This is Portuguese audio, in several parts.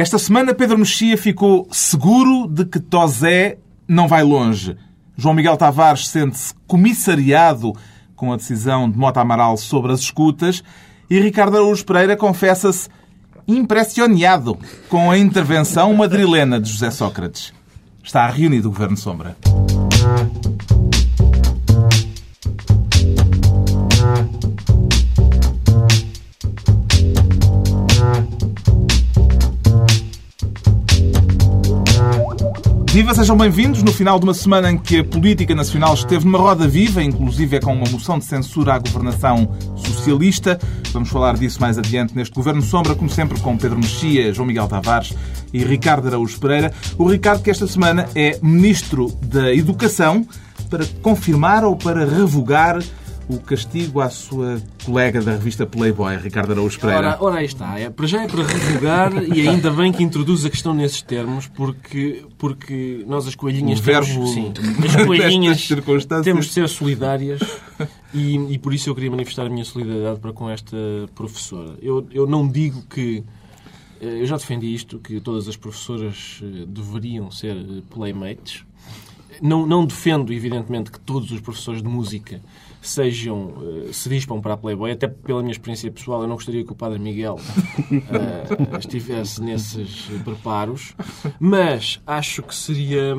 Esta semana, Pedro Mexia ficou seguro de que Tosé não vai longe. João Miguel Tavares sente-se comissariado com a decisão de Mota Amaral sobre as escutas e Ricardo Araújo Pereira confessa-se impressionado com a intervenção madrilena de José Sócrates. Está reunido o Governo Sombra. Viva, sejam bem-vindos no final de uma semana em que a política nacional esteve numa roda viva, inclusive é com uma moção de censura à governação socialista. Vamos falar disso mais adiante neste Governo Sombra, como sempre com Pedro Mexia, João Miguel Tavares e Ricardo Araújo Pereira. O Ricardo que esta semana é Ministro da Educação para confirmar ou para revogar o castigo à sua colega da revista Playboy, Ricardo Araújo Pereira. Ora, ora aí está. É, para já é para revogar e ainda bem que introduz a questão nesses termos, porque, porque nós as coelhinhas o verbo, temos, sim, as coelhinhas temos de ser solidárias e, e por isso eu queria manifestar a minha solidariedade para com esta professora. Eu, eu não digo que eu já defendi isto, que todas as professoras eh, deveriam ser playmates. Não, não defendo, evidentemente, que todos os professores de música sejam, uh, se dispam para a Playboy, até pela minha experiência pessoal, eu não gostaria que o Padre Miguel uh, estivesse nesses preparos, mas acho que seria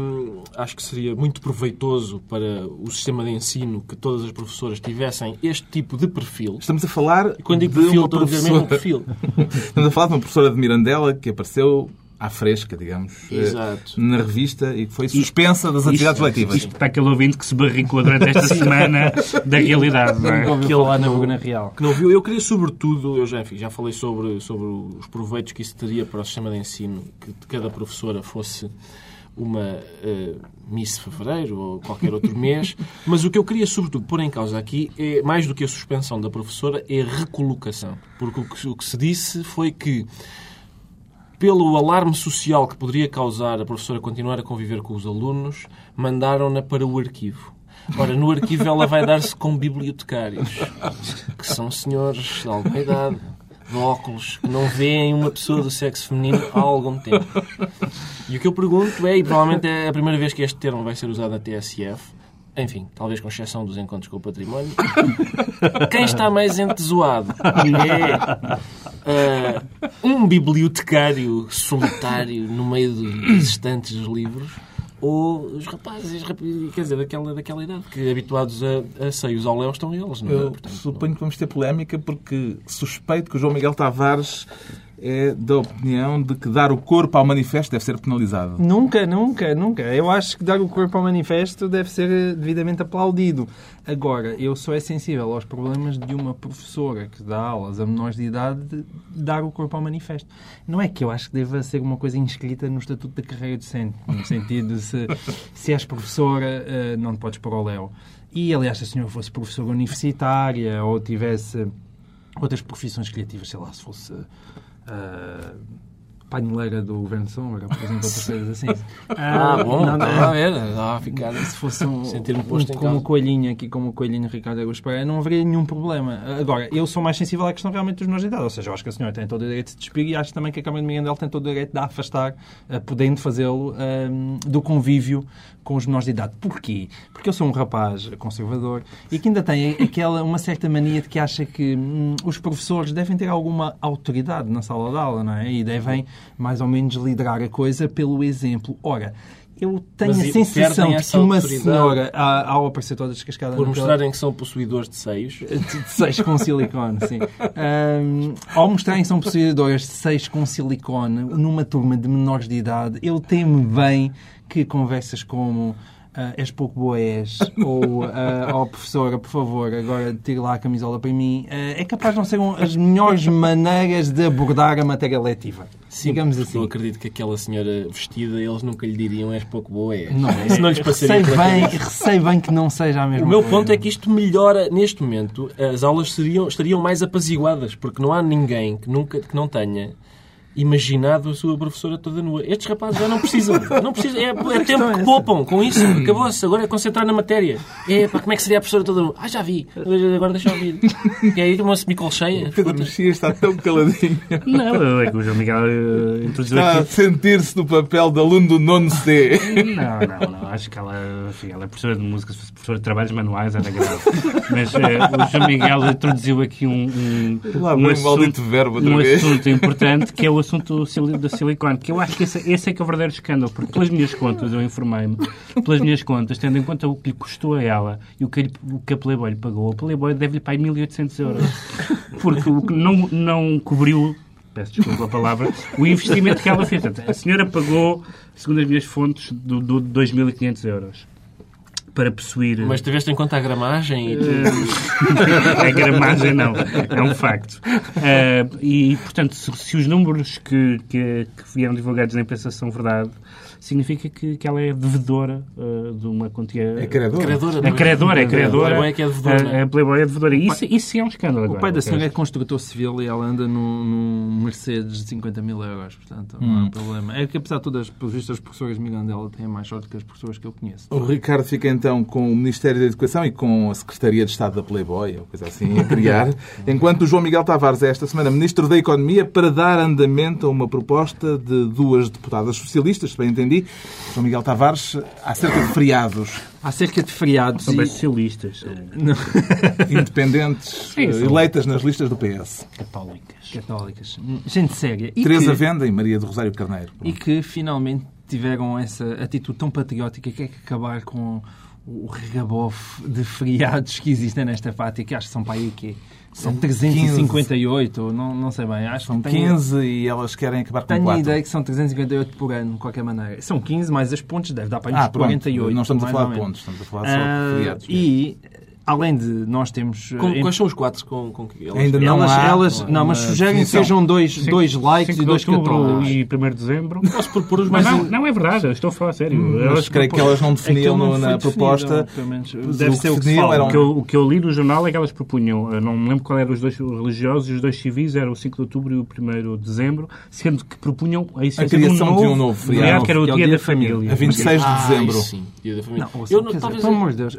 acho que seria muito proveitoso para o sistema de ensino que todas as professoras tivessem este tipo de perfil. Estamos a falar e quando digo de perfil, uma professora... perfil. Estamos a falar de uma professora de Mirandela que apareceu à fresca, digamos, eh, Exato. na revista e que foi suspensa das atividades isto, letivas. Isto para aquele ouvinte que se barricou durante esta semana da realidade. Não é? Que falar ele na não- Bugana Real. que não viu. Eu queria, sobretudo, eu já, enfim, já falei sobre, sobre os proveitos que isso teria para o sistema de ensino, que cada professora fosse uma eh, Miss Fevereiro ou qualquer outro mês, mas o que eu queria, sobretudo, pôr em causa aqui, é, mais do que a suspensão da professora, é a recolocação. Porque o que, o que se disse foi que, pelo alarme social que poderia causar a professora continuar a conviver com os alunos, mandaram-na para o arquivo. Ora, no arquivo ela vai dar-se com bibliotecários, que são senhores de alguma idade, de óculos, que não veem uma pessoa do sexo feminino há algum tempo. E o que eu pergunto é, e provavelmente é a primeira vez que este termo vai ser usado na TSF, enfim, talvez com exceção dos encontros com o património, quem está mais entesoado é ah, um bibliotecário solitário no meio dos estantes dos livros ou os rapazes, quer dizer, daquela, daquela idade, que habituados a, a seios ao léu estão eles, não é? Eu Portanto, suponho que vamos ter polémica porque suspeito que o João Miguel Tavares é da opinião de que dar o corpo ao manifesto deve ser penalizado. Nunca, nunca, nunca. Eu acho que dar o corpo ao manifesto deve ser eh, devidamente aplaudido. Agora, eu sou é sensível aos problemas de uma professora que dá aulas a menores de idade de dar o corpo ao manifesto. Não é que eu acho que deva ser uma coisa inscrita no Estatuto da Carreira Docente, no sentido de se, se és professora, eh, não te podes pôr ao léu. E, aliás, se a senhora fosse professora universitária ou tivesse outras profissões criativas, sei lá, se fosse ah, paineleira do Governo Sombra, por exemplo, outras coisas assim. Ah, bom, não, não, estava a ver, estava a ficar... se fosse um, Sentir-me um posto em como o coelhinho aqui, como o coelhinho Ricardo Augusto Pereira, não haveria nenhum problema. Agora, eu sou mais sensível à questão realmente dos menores de idade. Ou seja, eu acho que a senhora tem todo o direito de despir e acho também que a Câmara de Mirandela tem todo o direito de a afastar, eh, podendo fazê-lo, ehm, do convívio com os menores de idade. Porquê? Porque eu sou um rapaz conservador e que ainda tem aquela, uma certa mania de que acha que hum, os professores devem ter alguma autoridade na sala de aula, não é? E devem, mais ou menos, liderar a coisa pelo exemplo. Ora, eu tenho Mas a sensação de que uma senhora, ao aparecer toda descascada Por na tela- mostrarem que são possuidores de seios. de seis com silicone, sim. Ahm, ao mostrarem que são possuidoras de seis com silicone numa turma de menores de idade, eu temo bem que conversas como ah, és pouco boés ou ah, oh, professora, por favor, agora tire lá a camisola para mim, ah, é capaz de não ser um- as melhores maneiras de abordar a matéria letiva. Digamos porque Eu assim. acredito que aquela senhora vestida, eles nunca lhe diriam és pouco boa. És. Não, Isso não lhes passaria receio bem, receio bem que não seja a mesma O meu coisa. ponto é que isto melhora, neste momento, as aulas seriam, estariam mais apaziguadas, porque não há ninguém que, nunca, que não tenha imaginado a sua professora toda nua. Estes rapazes já não precisam. Não precisam. É, é tempo que poupam com isso. Acabou-se. Agora é concentrar na matéria. É, pá, como é que seria a professora toda nua? Ah, já vi. Agora deixa eu ouvir. E aí uma semicolcheia. Pedro Mexia está tão caladinho. Não, é que o João Miguel uh, introduziu Está a aqui. sentir-se no papel de aluno do nono C. Não, não, não. Acho que ela, enfim, ela é professora de música, se fosse professora de trabalhos manuais era grave. Mas eh, o João Miguel introduziu aqui um, um, Lá um vem o maldito verbo outra um assunto importante que é o assunto da silicone. Que eu acho que esse, esse é que é o verdadeiro escândalo. Porque pelas minhas contas, eu informei-me, pelas minhas contas, tendo em conta o que lhe custou a ela e o que, lhe- o que a Playboy lhe pagou, a Playboy deve-lhe pagar 1.800 euros. Porque o que não, não cobriu peço desculpa a palavra, o investimento que ela fez. A senhora pagou, segundo as minhas fontes, do, do 2.500 euros para possuir... Mas tiveste em conta a gramagem e a gramagem não, é um facto. Eh, e, portanto, se, se os números que, que, que vieram divulgados na imprensa são verdade, significa que, que ela é devedora eh, de uma quantia... É credor. credora. É credora, é credora. Playboy é que é devedora. A, a Playboy é devedora. Isso, isso sim é um escândalo O agora. pai da senhora é construtor civil e ela anda num, num Mercedes de 50 mil euros, portanto não há problema. É que apesar de todas, pelos vistos, as professoras de Mirandela têm mais sorte que as professoras que eu conheço. O Ricardo fica então com o Ministério da Educação e com a Secretaria de Estado da Playboy, ou coisa assim, a criar, enquanto o João Miguel Tavares é esta semana Ministro da Economia para dar andamento a uma proposta de duas deputadas socialistas, se bem entendi, João Miguel Tavares, acerca de feriados Há cerca de feriados São e... socialistas, independentes Sim, eleitas nas listas do PS. católicas. católicas. Gente séria. E Teresa que, Venda e Maria do Rosário Carneiro. e que finalmente tiveram essa atitude tão patriótica que é que acabar com o regabof de feriados que existem nesta fátia, que acho que são para aí que são 358, não, não sei bem. Acho São que tenho- 15 e elas querem acabar com Tenho a 4. ideia que são 358 por ano, de qualquer maneira. São 15, mais as pontes, deve dar para uns Ah, pronto. 48. Não estamos a falar de pontos, estamos a falar só Ah, de feriados. e, além de nós temos... Com- eh, quais são os quatro com, com que elas... Ainda não elas, há elas, uma não, mas sugerem que sejam dois, dois likes 5 e de dois outubro católicos. e 1 de dezembro. Posso propor os Mas mais... não, não é verdade, estou a falar a sério. Mas Elas creio que elas não definiam Aquilo não na definido, proposta. deve que ser o que definiam eram- O que, eu, o que eu li no jornal é que elas propunham, eu não me lembro qual eram os dois religiosos e os dois civis, eram o 5 de outubro e o 1 de dezembro, sendo que propunham a essência criação de de um um novo novo feriado, que era o é dia, da família. A 26 de dezembro. sim, dia da família. Não, talvez- pelo amor de Deus,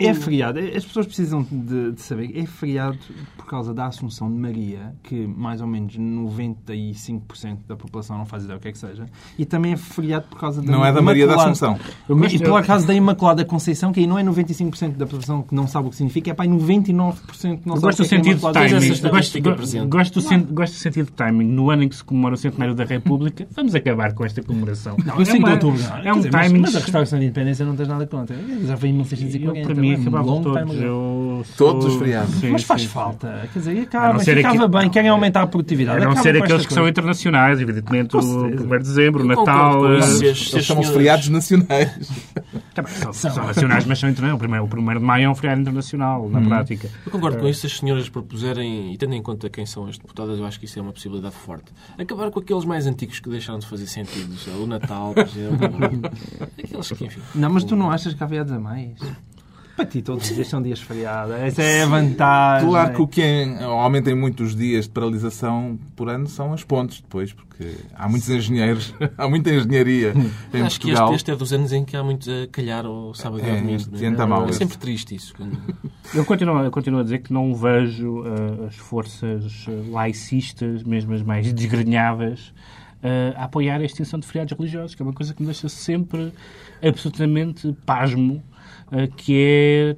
é feriado. As pessoas precisam de, de saber. É feriado por causa da Assunção de Maria, que mais ou menos 95% da população não faz ideia o que é que seja. E também é feriado por causa da Não é da Maria da Assunção. E por causa da Imaculada Conceição, que aí não é 95% da população que não sabe o que significa, é para aí 99% que não Eu sabe gosto o do que é que é sentido de Imaculada timing. Gosto, go- gosto, do sen- gosto do sentido de timing. No ano em que se comemora o centenário da República, vamos acabar com esta comemoração. Não, eu 5 de outubro. não. É um dizer, mas- timing. Mas a restauração da independência não tens nada contra. Já foi em Eu, 1640. para mim, é long time todos. Eu Todos sou- os feriados. Sim, Mas faz sim, sim. falta. Quer dizer, acaba, ficava aqui- bem. Querem aumentar a produtividade. A não ser aqueles que são internacionais, evidentemente, o certeza. 1 de dezembro, Natal. eh, chamam-se senhoras- feriados nacionais. tá São, são nacionais, mas são internacionais. O primeiro, o primeiro de maio é um feriado internacional, na prática. Eu concordo com isso. Se as senhoras propuserem, e tendo em conta quem são as deputadas, eu acho que isso é uma possibilidade forte. Acabar com aqueles mais antigos que deixaram de fazer sentido. O Natal, por exemplo. Aqueles que, enfim. Não, mas tu não achas que há feriados a mais? Para ti, todos os dias são dias feriados. Essa é a vantagem. Claro que o que em- aumentem muitos dias de paralisação por ano são as pontes depois, porque há muitos engenheiros, há muita engenharia em acho que Portugal. este, este é dos anos em que há muitos a calhar ao sábado e É, ao domingo. tenta mal É esse. sempre triste isso. Eu continuo, eu continuo a dizer que não vejo eh, as forças eh, laicistas, mesmo as mais desgrenhadas, eh, a apoiar a extinção de feriados religiosos, que é uma coisa que me deixa sempre absolutamente pasmo, que é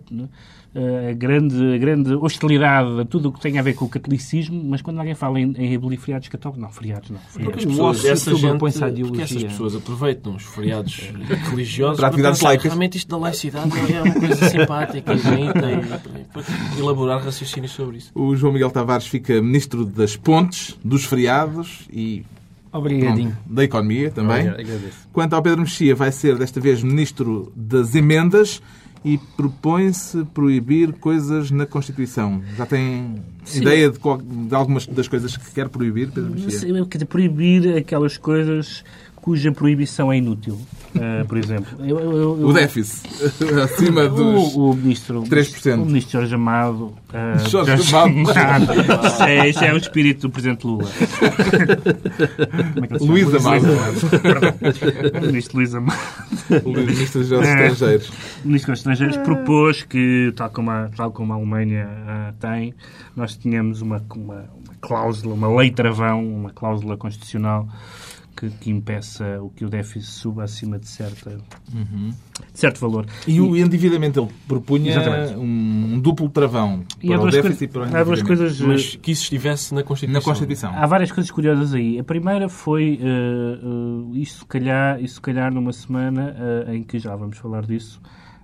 eh, a grande, a grande hostilidade a tudo o que tem a ver com o catolicismo, mas quando alguém fala em, em abolir feriados católicos, não, feriados não. Porque Feriados. as O pessoas, essa gente, porque essas pessoas aproveitam os feriados religiosos Para atividades pensar, laicas. Realmente isto da laicidade é uma coisa simpática e bonita e elaborar raciocínios sobre isso. O João Miguel Tavares fica Ministro das Pontes, dos feriados e Obrigadinho. pronto, da Economia também. Obrigado, agradeço. Quanto ao Pedro Mexia, vai ser desta vez Ministro das Emendas e propõe-se proibir coisas na Constituição. Já tem Sim. ideia de, qual- de algumas das coisas que quer proibir, Pedro Mexia? Sim, Quer dizer, proibir aquelas coisas cuja proibição é inútil. Uh, por exemplo, eu, eu, eu, o déficit acima dos o, o ministro, 3%. O ministro Jorge Amado. Uh, Jorge Amado. Isso é, isso é o espírito do presidente Lula. é Luís Amado. O ministro Luís Amado. O ministro dos Estrangeiros. O ministro dos Estrangeiros propôs que, tal como a, tal como a Alemanha uh, tem, nós tínhamos uma, uma, uma cláusula, uma lei travão, uma cláusula constitucional que, que, impeça o que o déficit suba acima de, certa, uhum. de certo valor. E, e, o endividamento, ele propunha um, um, duplo travão e para o déficit e para o endividamento. Há duas coisas, Mas que isso estivesse na Constituição. Na Constituição. Há várias coisas curiosas aí. A primeira foi, uh, uh, isso, calhar, isso calhar numa semana uh, em que, já vamos falar disso,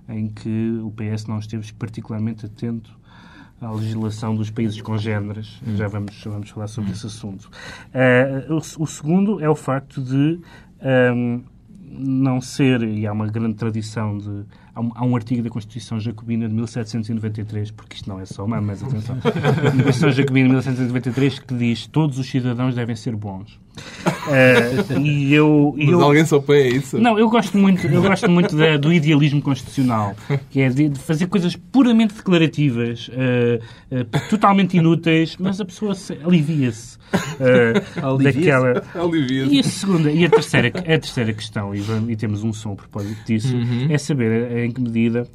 em que o PS não esteve particularmente atento à legislação dos países congêneres. Já vamos, vamos falar sobre esse assunto. Uh, o, o, segundo é o facto de um, não ser, e há uma grande tradição de. Há um, há um, artigo da Constituição Jacobina de 1793, porque isto não é só uma, mas atenção. a Constituição Jacobina de 1793 que diz todos os cidadãos devem ser bons. Uh, e eu, Mas eu, alguém só apoia isso? Não, eu gosto muito, eu gosto muito da, do idealismo constitucional, que é de, de fazer coisas puramente declarativas, uh, uh, totalmente inúteis, mas a pessoa alivia-se. daquela... alivia E a segunda, e a terceira, a terceira questão, e, vamos, e temos um som a propósito disso, uhum. é saber em que medida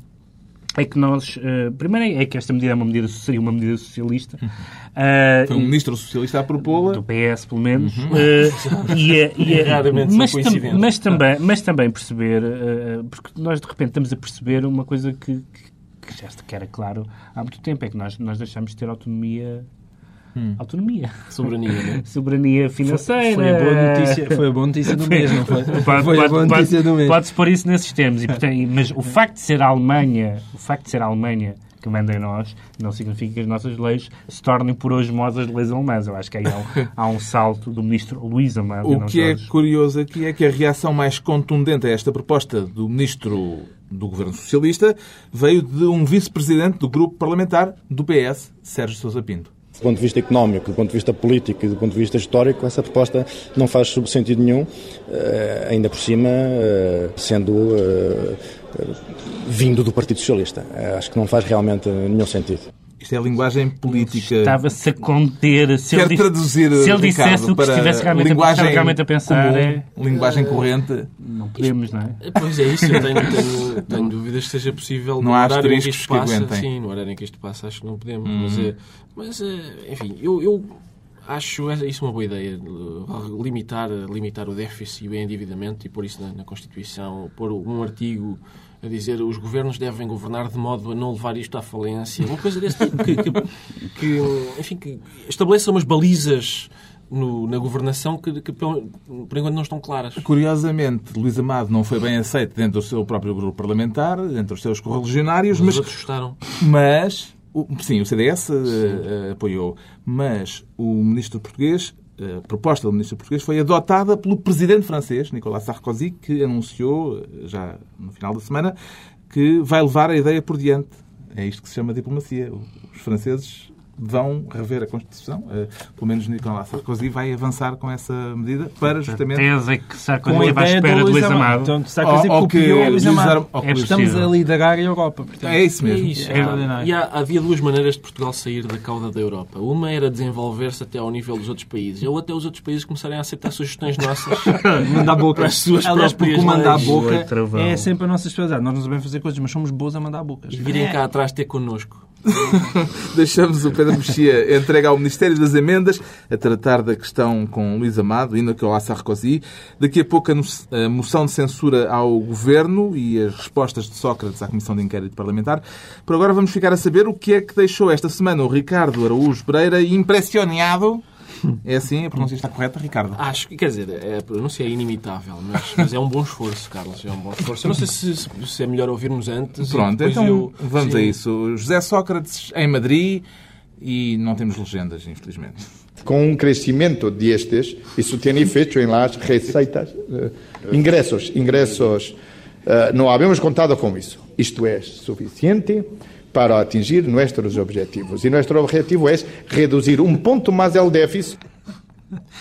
é que nós. Uh, primeiro é que esta medida é uma medida, seria uma medida socialista. Uh, Foi um ministro socialista a propô-la. Do PS, pelo menos. Uhum. Uh, e, a, e a, mas, tam, mas, também, mas também perceber, porque nós de repente estamos a perceber uma coisa que, que, que já era claro há muito tempo, é que nós, nós deixamos de ter autonomia Hum. Autonomia. Soberania, né? Soberania financeira. Foi, foi, a boa notícia, foi a boa notícia do mês, não foi? Pode, foi a boa notícia do mês. Pode-se pôr isso nesses termos. E, portanto, mas o facto de ser a Alemanha, o facto de ser a Alemanha que manda em nós, não significa que as nossas leis se tornem por osmose as leis alemãs. Eu acho que aí há um, há um salto do ministro Luís Amado. O que é curioso aqui é que a reação mais contundente a esta proposta do ministro do governo socialista veio de um vice-presidente do grupo parlamentar do PS, Sérgio Sousa Pinto. Do ponto de vista económico, do ponto de vista político e do ponto de vista histórico, essa proposta não faz sentido nenhum, eh, ainda por cima eh, sendo eh, vindo do Partido Socialista. Acho que não faz realmente nenhum sentido. Isto é a linguagem política. Estava-se a conter. Se Quero ele, traduzir, se ele Ricardo, dissesse o que estivesse realmente, linguagem a, realmente a pensar. Comum, é, linguagem corrente. Não podemos, não é? Pois é isso, eu tenho, tenho, tenho dúvidas que seja possível não no há horário em que isto passa. Que sim, no horário em que isto passa, acho que não podemos. Hum. Mas, mas, enfim, eu, eu acho isso uma boa ideia. Limitar, limitar o déficit e o endividamento e pôr isso na, na Constituição, pôr um artigo a dizer os governos devem governar de modo a não levar isto à falência. Uma coisa desse tipo que, que, que enfim, que estabeleça umas balizas no, na governação que, que, por enquanto não estão claras. Curiosamente, Luís Amado não foi bem aceito dentro do seu próprio grupo parlamentar, entre os seus correligionários, mas... Mas, gostaram. mas sim, o CDS uh, apoiou, mas o ministro português a proposta do ministro português foi adotada pelo presidente francês, Nicolas Sarkozy, que anunciou, já no final da semana, que vai levar a ideia por diante. É isto que se chama diplomacia. Os franceses vão rever a Constituição. Uh, pelo menos Nicolas Sarkozy vai avançar com essa medida para justamente... A tese é que Sarkozy vai à espera de Luís Amado. Então, Sarkozy ou, copiou Luís Amado. É Estamos a liderar a Europa. Portanto. É isso mesmo. É isso. É, e há, havia duas maneiras de Portugal sair da cauda da Europa. Uma era desenvolver-se até ao nível dos outros países. Ou até os outros países começarem a aceitar sugestões nossas mandar boca. para as suas Aliás, porque o mandar a boca é sempre a nossa especialidade. Nós não sabemos fazer coisas, mas somos bons a mandar bocas. E virem é. cá atrás ter connosco. Deixamos o Pedro Mexia entregue ao Ministério das Emendas a tratar da questão com Luís Amado e Nicolas Sarkozy. Daqui a pouco a moção de censura ao Governo e as respostas de Sócrates à Comissão de Inquérito Parlamentar. Por agora vamos ficar a saber o que é que deixou esta semana o Ricardo Araújo Pereira impressionado é assim? A pronúncia está correta, Ricardo? Acho que, quer dizer, a pronúncia é inimitável, mas, mas é um bom esforço, Carlos. É um bom esforço. Eu não sei se, se é melhor ouvirmos antes. Pronto, então eu... vamos Sim. a isso. José Sócrates em Madrid e não temos legendas, infelizmente. Com um crescimento destes, isso tem efeito em las receitas, uh, ingressos. Ingressos, uh, não havemos contado com isso. Isto é suficiente para atingir nossos objetivos. E nosso objetivo é reduzir um ponto mais o déficit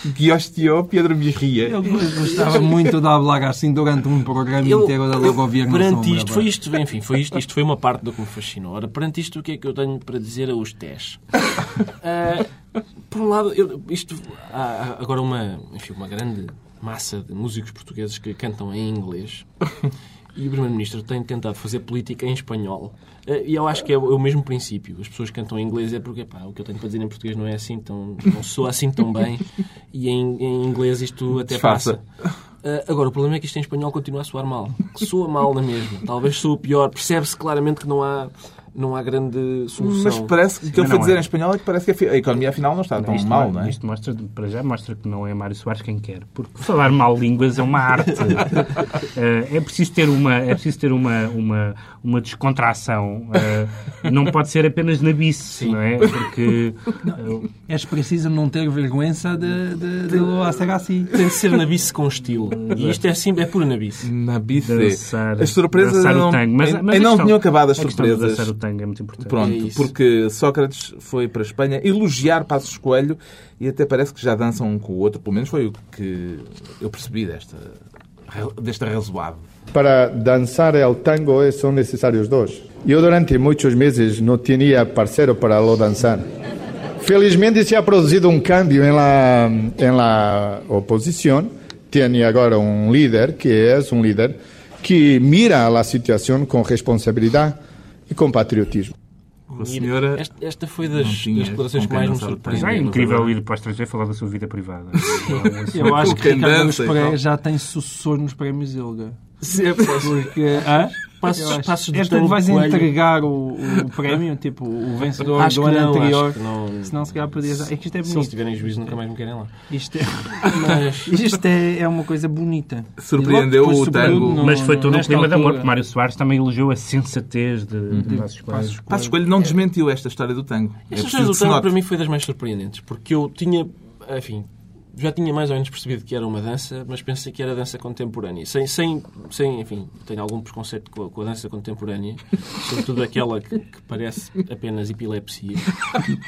Guiostio Pedro Birria. Eu gostava muito de hablar assim durante um programa inteiro da governo perante isto, foi isto, enfim, foi isto, isto foi uma parte do que me fascinou. Ora, perante isto, o que é que eu tenho para dizer a os TES? Uh, por um lado, eu, isto há agora uma, enfim, uma grande massa de músicos portugueses que cantam em inglês e o Primeiro-Ministro tem tentado fazer política em espanhol. Eh, e eu acho que é o mesmo princípio. As pessoas cantam em inglês é porque pá, o que eu tenho para dizer em português não é assim tão. não soa assim tão bem. E em, em inglês isto até Desfaça. passa. Uh, agora, o problema é que isto em espanhol continua a soar mal. Soa mal na mesma. Talvez soa pior. Percebe-se claramente que não há não há grande solução. Mas parece que o que ele foi não dizer é. em espanhol é que parece que a economia afinal não está tão isto, mal, não é? Isto mostra, para já mostra que não é Mário Soares quem quer. Porque falar mal línguas é uma arte. Eh, é preciso ter uma, é preciso ter uma, uma, uma descontração. Eh, não pode ser apenas na bice, não é? Porque eh, És preciso não ter vergonha de, de, de lo hacer assim. Tem de ser nabice com estilo. E isto é, assim, é pura nabice. Na bice. dançar, As surpresas dançar não, o tango. Mas, mas a não tinham acabado as surpresas. Dançar é muito importante. Pronto, É porque Sócrates foi para a Espanha elogiar Passos Coelho e até parece que já dançam um com o outro, pelo menos foi o que eu percebi desta, desta razoável. Para danzar el tango eh, son necesarios dos. Yo durante muchos meses no tenía parcero para lo danzar. Felizmente se ha producido un cambio en la, en la oposición. Tiene ahora un líder que es un líder que mira la situación con responsabilidad y con patriotismo. A senhora Esta, esta foi das, das declarações com que mais me. Mas é incrível ir para o estrangeiro falar da sua vida privada. Eu acho que Ricardo e Pereira tal. já tem sucessor nos prémios Ilga. Sim, é Porque, hã? Passos- passos do És tu que vais Coelho. entregar o, o prémio, tipo, o vencedor Acho do que ano não, anterior. acho que não. Senão se calhar podias... É que isto é Se eles bonito. tiverem juízo, nunca mais me querem lá. Isto é, Mas, isto é, é uma coisa bonita. Surpreendeu o tango. no- Mas foi todo um clima de amor, porque Mário Soares também elogiou a sensatez de, de Passos Coelho. Passos Coelho não desmentiu esta história do tango. É Esta preciso história do se tango para mim foi das mais surpreendentes, porque eu tinha, enfim, já tinha mais ou menos percebido que era uma dança, mas pensei que era dança contemporânea. Sem, sem, sem enfim, tenho algum preconceito com a, com a dança contemporânea, sobretudo aquela que, que parece apenas epilepsia.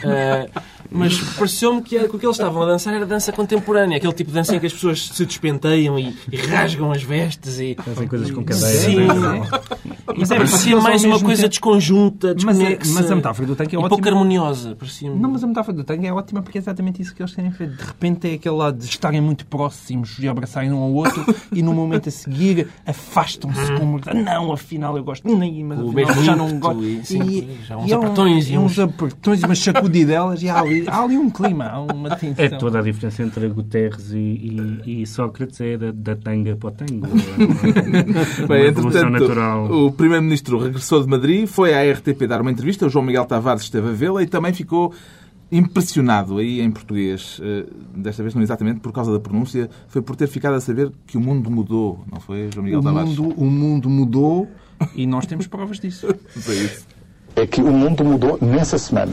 Ah, mas pareceu-me que, que o que eles estavam a dançar era dança contemporânea, aquele tipo de dança em que as pessoas se despenteiam e, e rasgam as vestes e. Fazem coisas com cadeiras. Sim, né? Mas é, parecia mais uma coisa tempo- desconjunta, Mas, é, desconexa. mas a metáfora do tanque é ótima. pouco harmoniosa. Parecia Não, mas a metáfora do tanque é ótima porque é exatamente isso que eles querem ver. De repente é aquele lado de estarem muito próximos e abraçarem um ao outro e no momento a seguir afastam-se como não, afinal eu gosto nem mas O afinal mesmo já não gosto. e sempre já uns é um- apertões e é uns uns- apertões e umas sacudidelas e há ali, há ali um clima, há uma tensão. É toda a diferença entre Guterres e, e- e Sócrates é da, da tanga para o tango. É uma Bem, evolução entretanto, natural. o Primeiro-Ministro regressou de Madrid, foi à RTP dar uma entrevista, o João Miguel Tavares esteve a vê-la e também ficou impressionado aí em português, eh, desta vez não exatamente por causa da pronúncia, foi por ter ficado a saber que o mundo mudou, não foi, João Miguel O Tavares? mundo, o mundo mudou e nós temos provas disso. Isso. é que o mundo mudou nessa semana.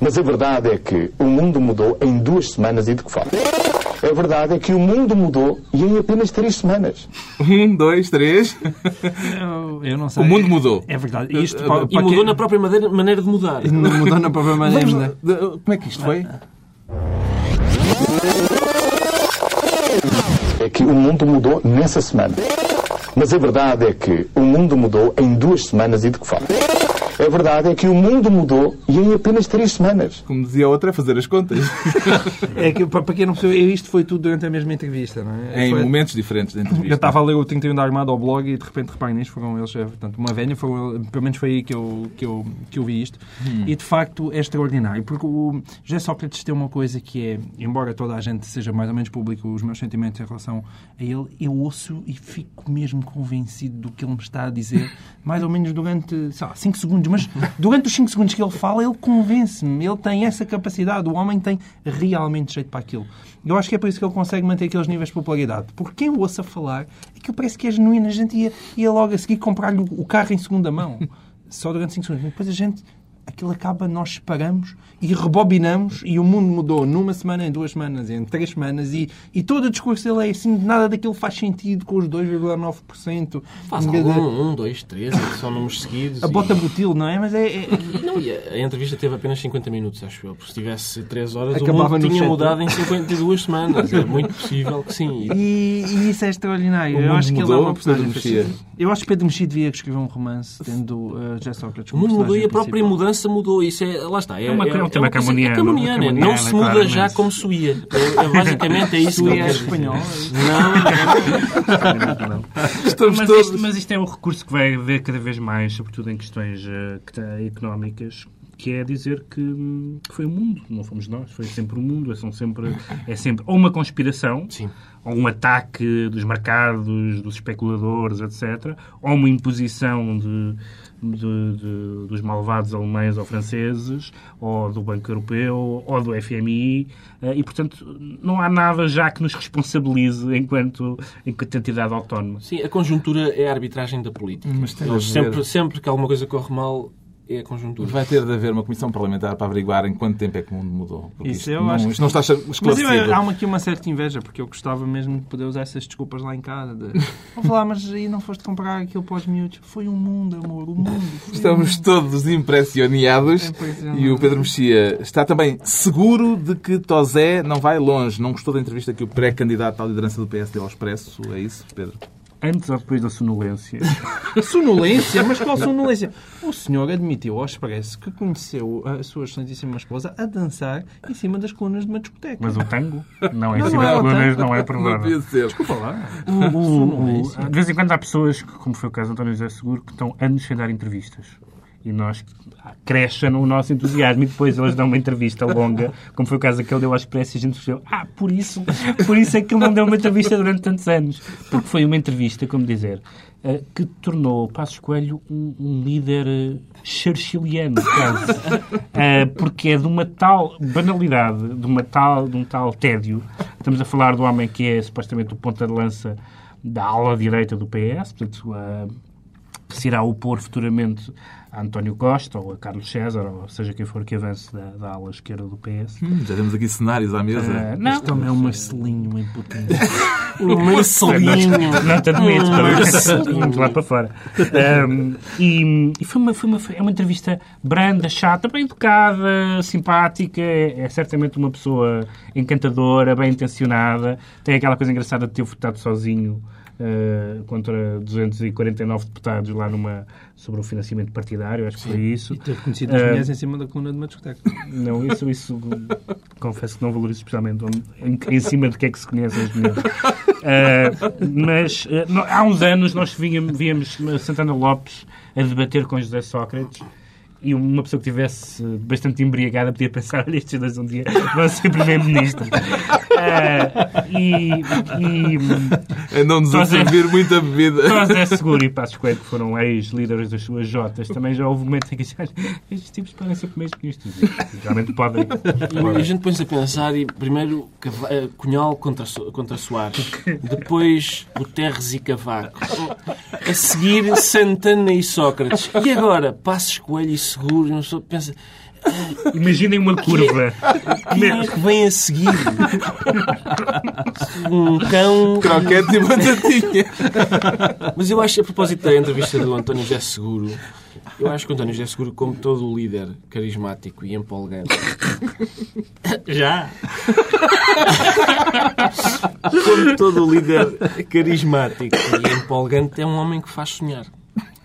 Mas a verdade é que o mundo mudou em duas semanas e de que forma? A verdade é que o mundo mudou e em apenas três semanas. Um, dois, três. Eu, eu não sei. O mundo mudou. É verdade. Isto, Eh, para, E para mudou quem- na própria maneira, maneira de mudar. Não mudou na própria maneira. Vamos lá, de- como é que isto foi? É que o mundo mudou nessa semana. Mas a verdade é que o mundo mudou em duas semanas e de que forma? A verdade é que o mundo mudou e em apenas três semanas. Como dizia a outra, é fazer as contas. É que, para quem não percebeu, isto foi tudo durante a mesma entrevista, não é? em Foi- momentos diferentes da entrevista. Eu estava a ler o 31 da Armada ao blog e de repente reparem nisto, foram eles, é, portanto, uma velha, foram, pelo menos foi aí que eu, que eu, que eu vi isto. E de facto é extraordinário, porque o José Sócrates tem uma coisa que é, embora toda a gente seja mais ou menos público os meus sentimentos em relação a ele, eu ouço e fico mesmo convencido do que ele me está a dizer, mais ou menos durante, sei lá, 5 segundos, mas durante os 5 segundos que ele fala, ele convence-me, ele tem essa capacidade, o homem tem realmente jeito para aquilo. Eu acho que é por isso que ele consegue manter aqueles níveis de popularidade. Porque quem o ouça falar, aquilo parece que é genuíno. A gente ia, ia logo a seguir comprar-lhe o carro em segunda mão. Só durante 5 segundos. Depois a gente aquilo acaba, nós separamos e rebobinamos e o mundo mudou numa semana, em duas semanas, em três semanas e, e todo o discurso dele é assim, nada daquilo faz sentido com os 2,9%. Faz algum, um, dois, três, é que são números seguidos. A e- bota butil, não é? Mas é... é- Não, e a a entrevista teve apenas 50 minutos, acho eu. Porque se tivesse 3 horas, Acabava o mundo tinha mudado em 52 semanas. É muito possível que sim. E- E, isso é extraordinário. O eu acho que ele é mudou, uma personagem Mexia. Eu acho que Pedro Mexia devia escrever um romance tendo uh, Jess Sócrates O como mundo mudou e a própria mudança mudou. Isso é, lá está. É, É uma- é um tema camoniano, é camoniano, é camoniano, Não se muda claramente. já como se ia. É, é, basicamente é isso que Suía eu é quero espanhol. Não, Não. Estamos mas, todos... isto, mas isto é um recurso que vai haver cada vez mais, sobretudo em questões que têm- económicas, que é dizer que hum, foi o mundo, não fomos nós, foi sempre o mundo, são sempre, é sempre ou uma conspiração, Sim. ou um ataque dos mercados, dos especuladores, etc., ou uma imposição de, de- de- dos malvados alemães ou franceses, ou do Banco Europeu, ou do FMI, eh, e, portanto, não há nada já que nos responsabilize enquanto, enquanto entidade autónoma. Sim, a conjuntura é a arbitragem da política. Mas Eles sempre, sempre que alguma coisa corre mal, é a conjuntura. Vai ter de haver uma comissão parlamentar para averiguar em quanto tempo é que o mundo mudou. Porque Isso isto, eu não, acho isto não está Mas eu, esclarecido. há uma- aqui uma certa inveja, porque eu gostava mesmo de poder usar essas desculpas lá em casa. De, vou falar, mas aí não foste comprar aquilo para os miúdos. Foi um mundo, amor, o mundo. foi um Estamos mundo. todos impressionados É, é, e o. Pedro Mexia está também seguro de que Tosé não vai longe. Não gostou da entrevista que o pré-candidato à liderança do PSD ao Expresso? É isso, Pedro? Antes ou depois da sonolência? Sonolência? Mas qual sonolência? O senhor admitiu ao Expresso que conheceu a sua excelentíssima esposa a dançar em cima das colunas de uma discoteca. Mas o tango? Não, em Não, cima não é de o colunas não é Não provável. Desculpa lá. O- o- o- de vez em quando há pessoas, como foi o caso de António José Seguro, que estão anos sem dar entrevistas. E nós crescem no nosso entusiasmo e depois eles dão uma entrevista longa, como foi o caso daquele deu ao Expresso e a gente percebeu, ah, por isso, por isso é que ele não deu uma entrevista durante tantos anos. Porque foi uma entrevista, como dizer, eh, que tornou Passos Coelho um, um líder eh, churchilliano, quase. Eh, porque é de uma tal banalidade, de, uma tal, de um tal tédio. Estamos a falar do homem que é supostamente o ponta de lança da ala direita do PS, portanto, eh, que se irá opor futuramente a António Costa ou a Carlos César, ou seja quem for que avance da, da ala esquerda do PS. Hum, já temos aqui cenários à mesa. Eh, não, Isto também é um Marcelinho, uma impotência. O Marcelinho. Não te admito, vamos lá para fora. Um, e e foi, uma, foi, uma, é uma entrevista branda, chata, bem educada, simpática. É, é certamente uma pessoa encantadora, bem intencionada. Tem aquela coisa engraçada de ter votado sozinho. Uh, contra 249 deputados lá numa sobre o financiamento partidário, acho que foi isso. E ter conhecido as Eh, mulheres em cima da coluna de uma discoteca. Não, isso, isso confesso que não valorizo especialmente em, em cima de que é que se conhecem as mulheres. Ah, mas ah, no- há uns anos nós víamos, víamos Santana Lopes a debater com José Sócrates e uma pessoa que estivesse bastante embriagada podia pensar, olha, estes dois um dia vão ser primeiro-ministro. Ah, e, e Andam-nos a Nós é- servir muita bebida. nós é seguro e Passos Coelho, que foram ex-líderes das suas Jotas, também já houve momentos em que "Olha, estes tipos podem ser primeiros-ministros. Realmente podem. E a gente põe-se a pensar e primeiro eh, Cunhal contra, contra Soares, depois Guterres e Cavaco, a seguir Santana e Sócrates, e agora Passos Coelho e Seguro. Uma pessoa pensa, Imaginem uma curva. quem é que vem a seguir? Um cão. Croquete e batatinha. Mas eu acho, a propósito da entrevista do António José Seguro, eu acho que o António José Seguro, como todo o líder carismático e empolgante, já como todo o líder carismático e empolgante, é um homem que faz sonhar.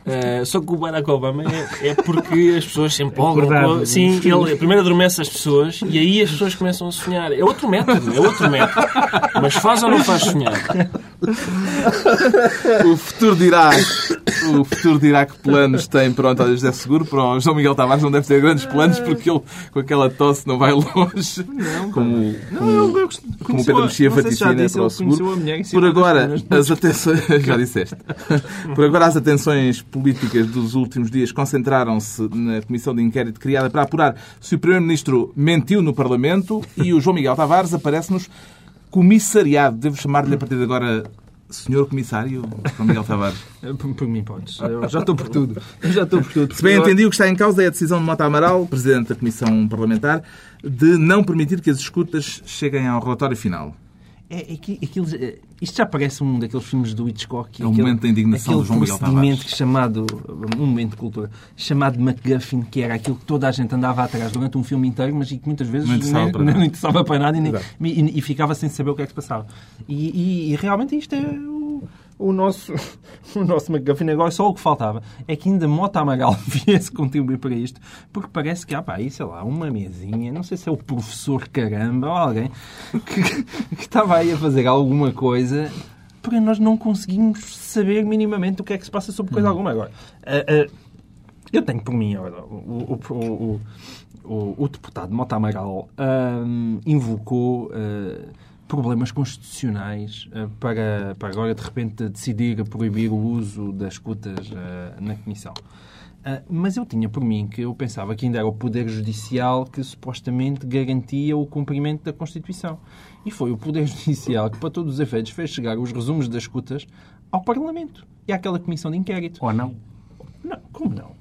Uh, só que o Barack Obama é, é porque as pessoas se empolgam. Com- Sim, ele primeiro adormece as pessoas e aí as pessoas começam a sonhar. É outro método, é outro método. Mas faz ou não faz sonhar? O futuro dirá, o futuro dirá que planos tem para o António José Seguro. Para o João Miguel Tavares não deve ter grandes planos porque ele com aquela tosse não vai longe. como, como, como o Pedro Mexia vaticina para o Seguro. Por agora, as atenções. Já disseste. Por agora, as atenções políticas dos últimos dias concentraram-se na comissão de inquérito criada para apurar se o Primeiro-Ministro mentiu no Parlamento e o João Miguel Tavares aparece-nos comissariado. Devo chamar-lhe a partir de agora Senhor Comissário João Miguel Tavares. Por, por mim podes. Eu já estou por tudo. Eu já estou por tudo. Se bem entendi, o que está em causa é a decisão de Mota Amaral, Presidente da Comissão Parlamentar, de não permitir que as escutas cheguem ao relatório final. É, é que aquilo, é, isto já parece um daqueles filmes do Hitchcock. É um momento de indignação aquele do João Miguel Tavares. chamado, um momento de cultura, chamado MacGuffin, que era aquilo que toda a gente andava atrás durante um filme inteiro, mas e que muitas vezes Não interessava nem- para nada. não interessava para nada e, nem- e- e ficava sem saber o que é que se passava. E, e- e realmente isto é o, nosso, o nosso MacGuffin agora, só o que faltava é que ainda Mota Amaral viesse contribuir para isto, porque parece que há pá, aí, sei lá, uma mesinha, não sei se é o professor caramba ou alguém que, que estava aí a fazer alguma coisa para nós não conseguimos saber minimamente o que é que se passa sobre coisa alguma. Agora, ah, ah, eu tenho por mim, olha, o, o, o, o, deputado Mota Amaral ahm, invocou ah, problemas constitucionais ah, para, para agora, de repente, decidir proibir o uso das escutas ah, na Comissão. Ah, mas eu tinha por mim que eu pensava que ainda era o Poder Judicial que supostamente garantia o cumprimento da Constituição. E foi o Poder Judicial que, para todos os efeitos, fez chegar os resumos das escutas ao Parlamento e àquela Comissão de inquérito. Ou não. Não, como não?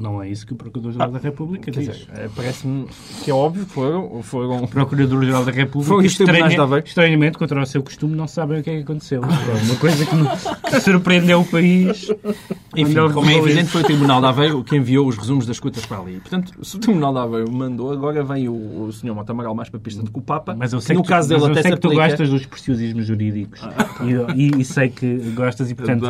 Não é isso que o Procurador-Geral da República diz. eh, parece-me que é óbvio que foram, foram O Procurador-Geral da República, Foram tribunais estranha- Aveiro. estranhamente, contra o seu costume, não sabem o que é que aconteceu. Foi uma coisa que, não- que surpreendeu o país. Enfim, como é evidente, foi o Tribunal de Aveiro que enviou os resumos das escutas para ali. Portanto, se o Tribunal de Aveiro mandou, agora vem o, o Sr. Mota Amaral mais papista do que o Papa. Mas eu sei no que, tu, caso mas dele eu até sei se que tu aplica... gostas dos preciosismos jurídicos. E, e- e sei que gostas e, portanto,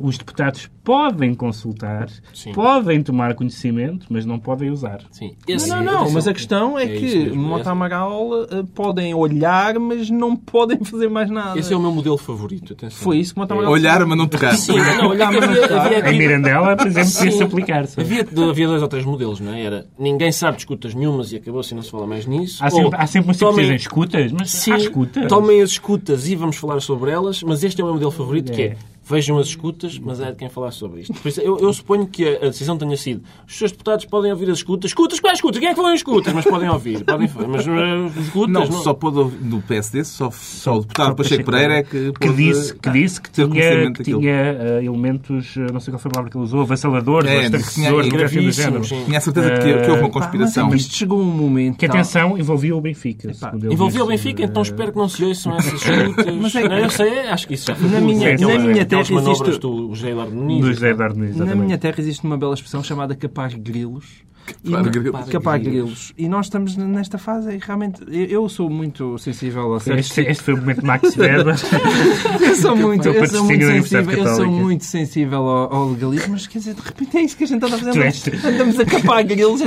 os deputados podem consultar, Sim. podem tomar conhecimento, mas não podem usar. Sim. Não, Esse- não, não, esse- mas a questão é, é que. Mota Esse- Amaral eh, podem olhar, mas não podem fazer mais nada. Esse é o meu modelo favorito. Atenção. Foi isso que Mota Amaral Olhar, mas não tocar. Sim, não, Olhar, mas não tocar. havia, Em Mirandela, por exemplo, podia-se aplicar-se. havia, havia dois ou três modelos, não é? Era ninguém sabe de escutas nenhumas e acabou-se e não se fala mais nisso. Há Ou sempre, há sempre tomem- dizem escutas, mas Sim, há escutas. tomem as escutas e vamos falar sobre elas, mas este é o meu modelo favorito, que É. vejam as escutas, mas é de quem falar sobre isto. Por isso, eu, eu suponho que a, a decisão tenha sido os seus deputados podem ouvir as escutas. Escutas? Quais escutas? Quem é que em escutas? Mas podem ouvir. Podem, mas uh, os escutas Não, não. só pôde ouvir no PSD, só, só o deputado Pacheco Pereira é que que pôde disse que, disse que tinha, conhecimento que daquilo. tinha eh, elementos, eh, não sei qual foi a palavra que ele usou, avassaladores, É, que do género. gravíssimos, sim. Tinha a certeza de que, que houve uma Eh, mas conspiração. é que isto chegou um momento... Que atenção, envolvia o Benfica. Epá, Envolveu o. Benfica, então espero que não se ouçam essas escutas. Mas é que- Não, eu sei, acho que isso já foi Na minha- na minha terra manobras existe- do José Do. José Nunes, Na minha terra existe uma bela expressão chamada capar grilos. E Capar grilos. Capar grilos. E nós estamos nesta fase e realmente eu eu sou muito sensível a certos Este, este foi o momento de Max Weber. Eu sou muito, É o eu sou muito sensível, eu sou muito sensível ao, ao legalismo, mas quer dizer, de repente é isso que a gente anda a fazer. Tu Andamos, és- andamos a capar grilos.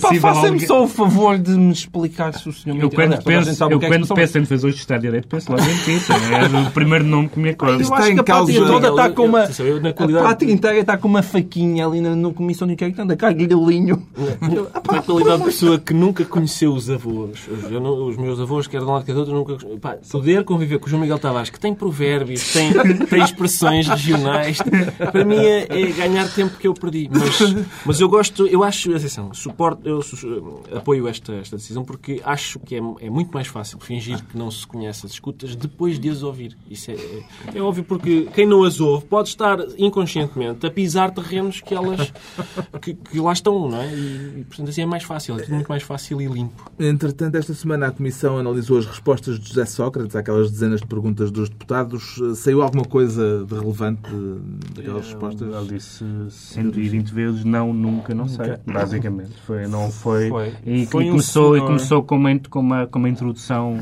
Faça-me ao só o favor de me explicar se o senhor Eu me quando a gente penso, eu o é quando penso em defensores do Estado Direito, penso logo em ti. É o primeiro nome que me Eu acorda. Está em causa- toda está com uma. Eu, A qualidade- pátria inteira está com uma faquinha ali no comissão de inquérito, anda cá, grilinho. Eu, ah, pá, Na qualidade de pessoa que nunca conheceu os avós, não- os meus avós, quer de um lado quer do outro, nunca. Pá, poder conviver com o João Miguel Tavares, que tem provérbios, tem, tem expressões regionais, para mim é, é ganhar tempo que eu perdi. Mas, mas eu gosto, eu acho, atenção, suporto, eu apoio esta, esta decisão porque acho que é, é muito mais fácil fingir que não se conhece as escutas depois de as ouvir. Isso é, é, é óbvio porque quem não as ouve pode estar inconscientemente a pisar terrenos que elas que, que lá estão, não é? E, e, portanto assim é mais fácil, é tudo muito mais fácil e limpo. Entretanto, esta semana a Comissão analisou as respostas de José Sócrates àquelas dezenas de perguntas dos deputados. Saiu alguma coisa de relevante daquelas respostas? Ele disse 120 vezes não, nunca, não sei. Basicamente. Foi, não foi. Foi. E, Foi e um começou, e senhor- começou com, uma, com, uma, com uma introdução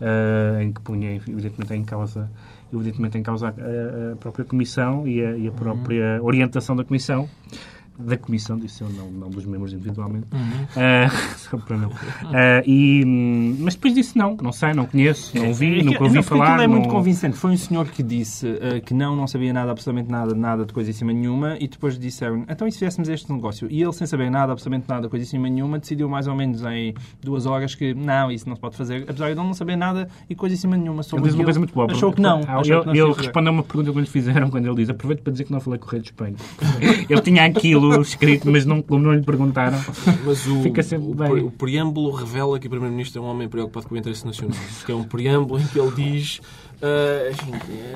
ah, em que punha, evidentemente, em causa, evidentemente, em causa a, a própria Comissão e a, e a própria orientação da Comissão. Da Comissão, disse eu, não, não dos membros individualmente. Ah, só para não. Ah, e, hum, mas depois disse não, não sei, não conheço, não vi, É que- nunca ouvi não, falar. aquilo é muito não- convincente. Foi um senhor que disse eh, que não, não sabia nada, absolutamente nada, nada de coisa em cima nenhuma, e depois disseram, então e se fizéssemos este negócio? E ele, sem saber nada, absolutamente nada, coisa em cima nenhuma, decidiu mais ou menos em duas horas que não, isso não se pode fazer, apesar de ele não saber nada e coisa em cima nenhuma Ele sobre diz uma aquilo, coisa muito boa. Achou que não. Ah, achou Ele, que não ele respondeu a uma pergunta que lhe fizeram quando ele diz aproveito para dizer que não falei com o rei de Espanha. ele tinha aquilo escrito, mas não, como não lhe perguntaram. Mas o, Fica sempre bem. o preâmbulo revela que o Primeiro-Ministro é um homem preocupado com o interesse nacional. Que é um preâmbulo em que ele diz Uh, enfim,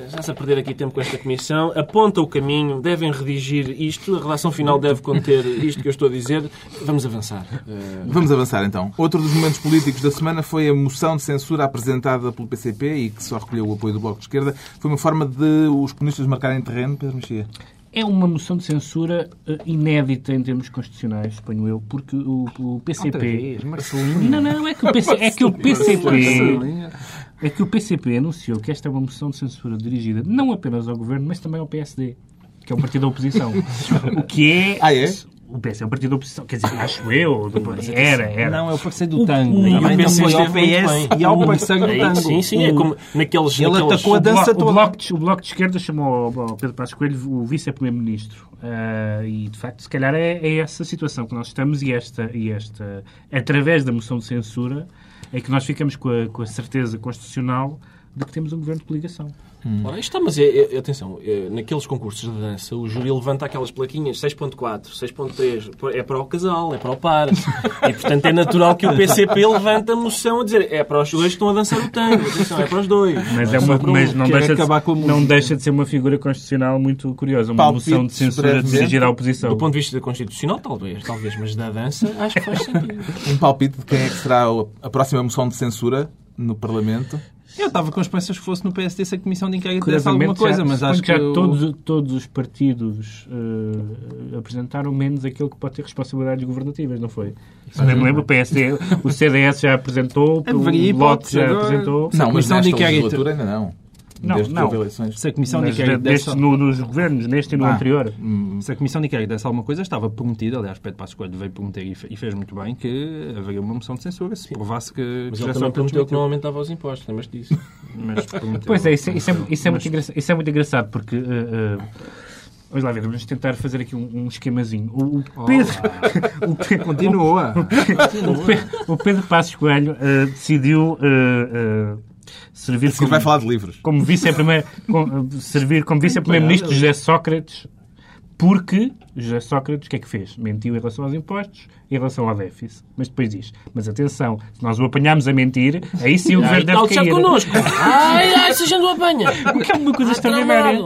já-se a perder aqui tempo com esta comissão. Aponta o caminho, devem redigir isto, a relação final deve conter isto que eu estou a dizer. Vamos avançar. Uh... Vamos avançar então. Outro dos momentos políticos da semana foi a moção de censura apresentada pelo PCP e que só recolheu o apoio do Bloco de Esquerda. Foi uma forma de os comunistas marcarem terreno, Pedro Mexia? É uma moção de censura uh, inédita em termos constitucionais, suponho eu, porque o, o PCP. Não, não, é que o, PC, é que o PCP. É que o PCP anunciou que esta é uma moção de censura dirigida não apenas ao governo, mas também ao PSD, que é o partido da oposição. o que é. Ah, é? O PS é um partido da oposição. Quer dizer, acho eu. Era, era. Não, é o parceiro do tango. O, e o PC foi ao PS e ao parceiro do tango. Sim, sim, é como naqueles. Ele naqueles... atacou a O, dança Blo- o bloco, de, o Bloco de Esquerda chamou ao Pedro Passos Coelho o vice-primeiro-ministro. Ah, e, de facto, se calhar é, é essa situação que nós estamos e esta, e esta, através da moção de censura, é que nós ficamos com a, com a certeza constitucional de que temos um governo de coligação. Ora, isto está, mas é, é- atenção, é, naqueles concursos de dança, o júri levanta aquelas plaquinhas 6.4, 6.3, é para o casal, é para o par. E, portanto, é natural que o PCP levante a moção a dizer é para os dois que estão a dançar o tango, atenção, é para os dois. Mas, Não é uma, um. mas não, deixa de, não deixa de ser uma figura constitucional muito curiosa. Uma Palpites moção de censura dirigida à oposição. Do ponto de vista constitucional, talvez, talvez, mas da dança, acho que faz sentido. Um palpite de quem é que será a próxima moção de censura no Parlamento? Eu estava com esperanças que fosse no PSD se a comissão de inquérito desse alguma coisa, já, mas acho que. já o- todos, todos os partidos eh, apresentaram, menos aquele que pode ter responsabilidades governativas, não foi? Se bem me lembro, o PSD, o CDS já apresentou, o Bloco hipótese já apresentou. Não, mas comissão de nesta inquérito- legislatura ainda não. Não, Desde que não. houve eleições. Se a comissão de Mas inquérito desse, no- nos governos, neste e no Ah. anterior. se a comissão de inquérito desse alguma coisa, estava prometido, aliás, Pedro Passos Coelho veio prometer e fe- fez muito bem, que haveria uma moção de censura se provasse que. Mas que ele já também só prometeu que não aumentava os impostos, lembras-te disso? Mas prometeu- Pois é, isso, é- isso é, isso é Mas- muito, engraçado, isso é muito engraçado, porque... eh, eh, Vamos lá ver, vamos tentar fazer aqui um, um esquemazinho. O, o Pedro... o Pe- Continua. o Pe- o Pedro Passos Coelho eh, decidiu eh, eh, servir Assim vai falar de livros. como vice-primeiro, com- servir como vice-primeiro-ministro de José Sócrates, porque José Sócrates o que é que fez? Mentiu em relação aos impostos, em relação ao déficit. Mas depois diz, mas atenção, se nós o apanharmos a mentir, aí sim o governo deve já cair. connosco! Ai, ai, se a gente o apanha! O que é uma coisa extraordinária.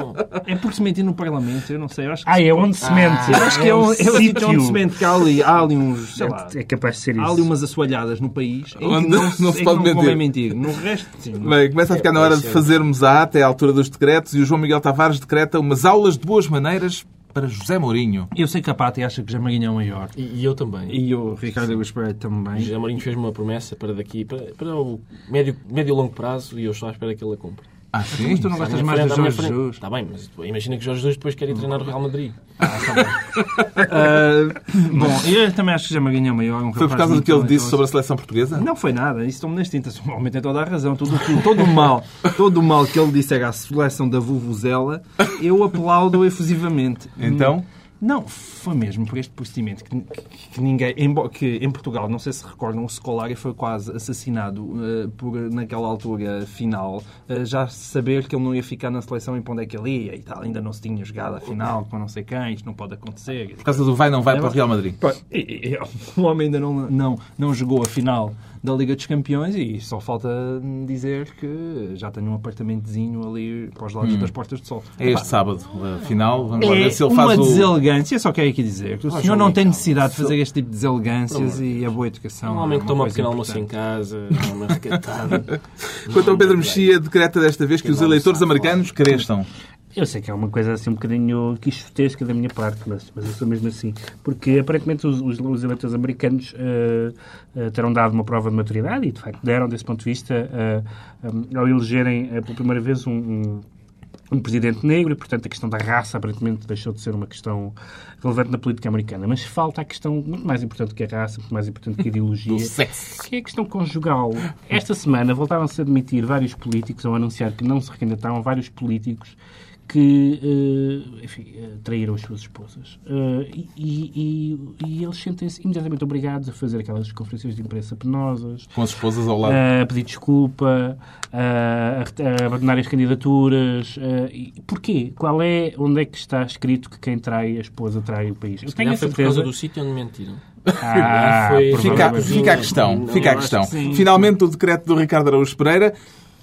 É porque se mentir no Parlamento, eu não sei. Eu acho que, Ah, é onde se mente. eu acho que é, um, é o sítio onde se mente, que há ali, há ali uns. Sei lá, É capaz de ser há ali isso. umas assoalhadas no país em que Onde não, não se- pode mentir. mentir. No resto, sim. Bem, começa a ficar na hora de fazermos a ata, é a altura dos decretos, e o João Miguel Tavares decreta umas aulas de boas maneiras para José Mourinho. Eu sei que a Pati acha que Jamarinho é o maior. E, e eu também. E o Ricardo Pereira também. José Mourinho fez-me uma promessa para daqui, para, para o médio, médio e longo prazo, e eu estou à espera que ele a cumpra. Ah, sim? Mas tu não gostas mais de Jorge Jesus? Está bem, mas imagina que Jorge Jesus depois quer ir treinar o Real Madrid. Ah, bom, eu também acho que Jamarinho é o maior. um Foi por causa do que ele disse sobre a seleção portuguesa? Não foi nada, isso estou-me nas tintas. O homem tem toda a razão. Todo, o- todo o mal, todo o mal que ele disse era a seleção da Vuvuzela, eu aplaudo efusivamente. Então? Não, foi mesmo por este procedimento que, que- que ninguém. Embora, que em Portugal, não sei se recordam, o Scolari foi quase assassinado eh, por, naquela altura final, eh, já saber que ele não ia ficar na seleção e para onde é que ele ia e tal. Ainda não se tinha jogado a final com não sei quem, isto não pode acontecer. Por causa do vai não vai para o Real Madrid. E- e- e- O homem ainda não, não, não jogou a final da Liga dos Campeões e só falta dizer que já tem um apartamentozinho ali para os lados das Portas do Sol. É este sábado, a final. Vamos lá É ver se ele uma faz o... deselegância, só quero aqui dizer que o senhor não tem necessidade de fazer este tipo de deselegâncias e a boa educação. Um homem é que uma toma um pequeno almoço em casa, um homem recatado. Quanto ao Pedro Mexia, decreta desta vez que os eleitores americanos cresçam. Eu sei que é uma coisa assim um bocadinho quixotesca da minha parte, mas, mas eu sou mesmo assim. Porque aparentemente os, os, os eleitores americanos eh, eh, terão dado uma prova de maturidade e de facto deram desse ponto de vista eh, um, ao elegerem pela primeira vez um, um, um presidente negro e portanto a questão da raça aparentemente deixou de ser uma questão relevante na política americana. Mas falta a questão muito mais importante que a raça, muito mais importante que a ideologia. Que é a questão conjugal. Esta semana voltaram-se a admitir vários políticos, ou a anunciar que não se recandidatavam, vários políticos que eh, enfim, eh, traíram as suas esposas. Eh, e, e- e eles sentem-se imediatamente obrigados a fazer aquelas conferências de imprensa penosas, Com as esposas ao lado. a pedir desculpa, a, a- a abandonar as candidaturas. e porquê? Qual é, onde é que está escrito que quem trai a esposa trai o país? Eu tenho a foi por causa certeza... do sítio onde mentiram. Ah, Foi- Fica, fica a questão. Não, Fica a questão. que. Finalmente, o decreto do Ricardo Araújo Pereira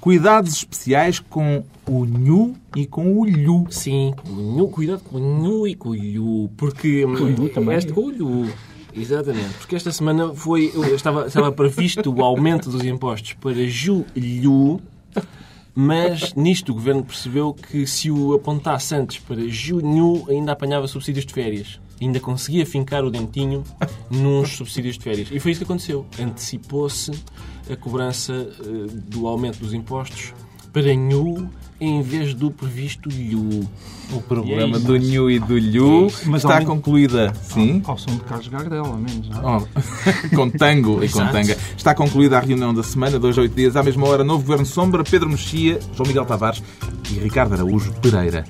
Cuidados especiais com o nhu e com o lhu. Sim, com o nhu, cuidado com o nhu e com o lhu, porque o lhu também. este com o lhu. Exatamente, porque esta semana foi, estava, estava previsto o aumento dos impostos para julho, mas nisto o Governo percebeu que se o apontasse antes para junho ainda apanhava subsídios de férias. Ainda conseguia fincar o dentinho nos subsídios de férias. E foi isso que aconteceu. Antecipou-se a cobrança eh, do aumento dos impostos para nhu em vez do previsto lhu. O problema é do nhu e do lhu Mas está ao concluída. Sim. Ao som de Carlos Gardel, ao menos. Não? é? Oh, com tango e com tanga. Está concluída a reunião da semana, dois a oito dias, à mesma hora, novo Governo Sombra, Pedro Mexia, João Miguel Tavares e Ricardo Araújo Pereira.